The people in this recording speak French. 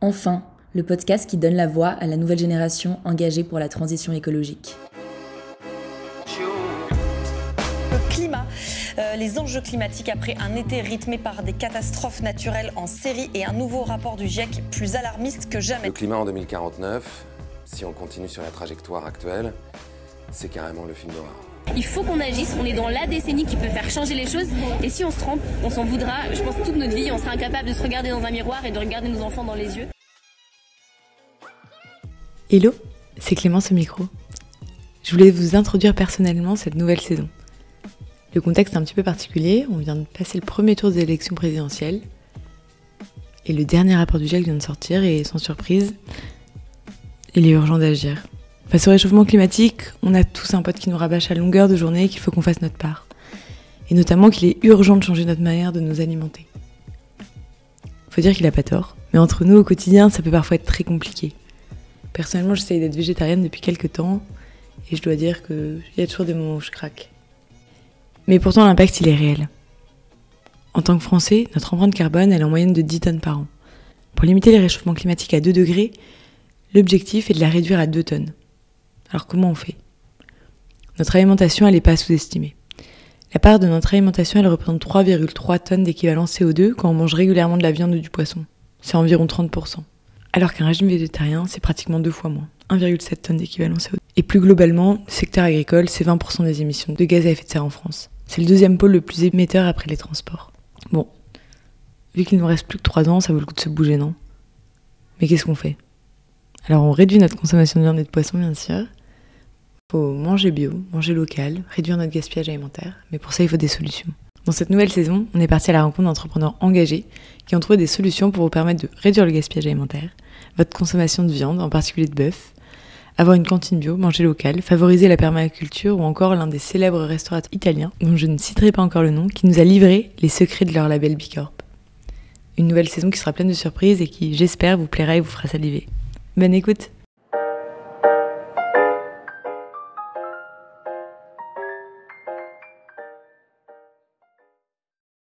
Enfin, le podcast qui donne la voix à la nouvelle génération engagée pour la transition écologique. Le climat, euh, les enjeux climatiques après un été rythmé par des catastrophes naturelles en série et un nouveau rapport du GIEC plus alarmiste que jamais. Le climat en 2049, si on continue sur la trajectoire actuelle, c'est carrément le film d'horreur. Il faut qu'on agisse, on est dans la décennie qui peut faire changer les choses et si on se trompe, on s'en voudra. Je pense toute notre vie, on sera incapable de se regarder dans un miroir et de regarder nos enfants dans les yeux. Hello, c'est Clémence au micro. Je voulais vous introduire personnellement cette nouvelle saison. Le contexte est un petit peu particulier, on vient de passer le premier tour des élections présidentielles et le dernier rapport du GIEC vient de sortir et sans surprise, il est urgent d'agir. Face au réchauffement climatique, on a tous un pote qui nous rabâche à longueur de journée qu'il faut qu'on fasse notre part. Et notamment qu'il est urgent de changer notre manière de nous alimenter. Faut dire qu'il a pas tort, mais entre nous au quotidien, ça peut parfois être très compliqué. Personnellement, j'essaye d'être végétarienne depuis quelques temps, et je dois dire qu'il y a toujours des moments où je craque. Mais pourtant, l'impact, il est réel. En tant que Français, notre empreinte carbone, elle est en moyenne de 10 tonnes par an. Pour limiter les réchauffements climatiques à 2 degrés, l'objectif est de la réduire à 2 tonnes. Alors comment on fait? Notre alimentation, elle n'est pas sous-estimée. La part de notre alimentation, elle représente 3,3 tonnes d'équivalent CO2 quand on mange régulièrement de la viande ou du poisson. C'est environ 30%. Alors qu'un régime végétarien, c'est pratiquement deux fois moins, 1,7 tonnes d'équivalent CO2. Et plus globalement, le secteur agricole, c'est 20% des émissions de gaz à effet de serre en France. C'est le deuxième pôle le plus émetteur après les transports. Bon, vu qu'il ne nous reste plus que 3 ans, ça vaut le coup de se bouger, non? Mais qu'est-ce qu'on fait? Alors on réduit notre consommation de viande et de poisson, bien sûr, faut manger bio, manger local, réduire notre gaspillage alimentaire, mais pour ça il faut des solutions. Dans cette nouvelle saison, on est parti à la rencontre d'entrepreneurs engagés qui ont trouvé des solutions pour vous permettre de réduire le gaspillage alimentaire, votre consommation de viande, en particulier de bœuf, avoir une cantine bio, manger local, favoriser la permaculture ou encore l'un des célèbres restaurateurs italiens, dont je ne citerai pas encore le nom, qui nous a livré les secrets de leur label Bicorp. Une nouvelle saison qui sera pleine de surprises et qui, j'espère, vous plaira et vous fera saliver. Bonne écoute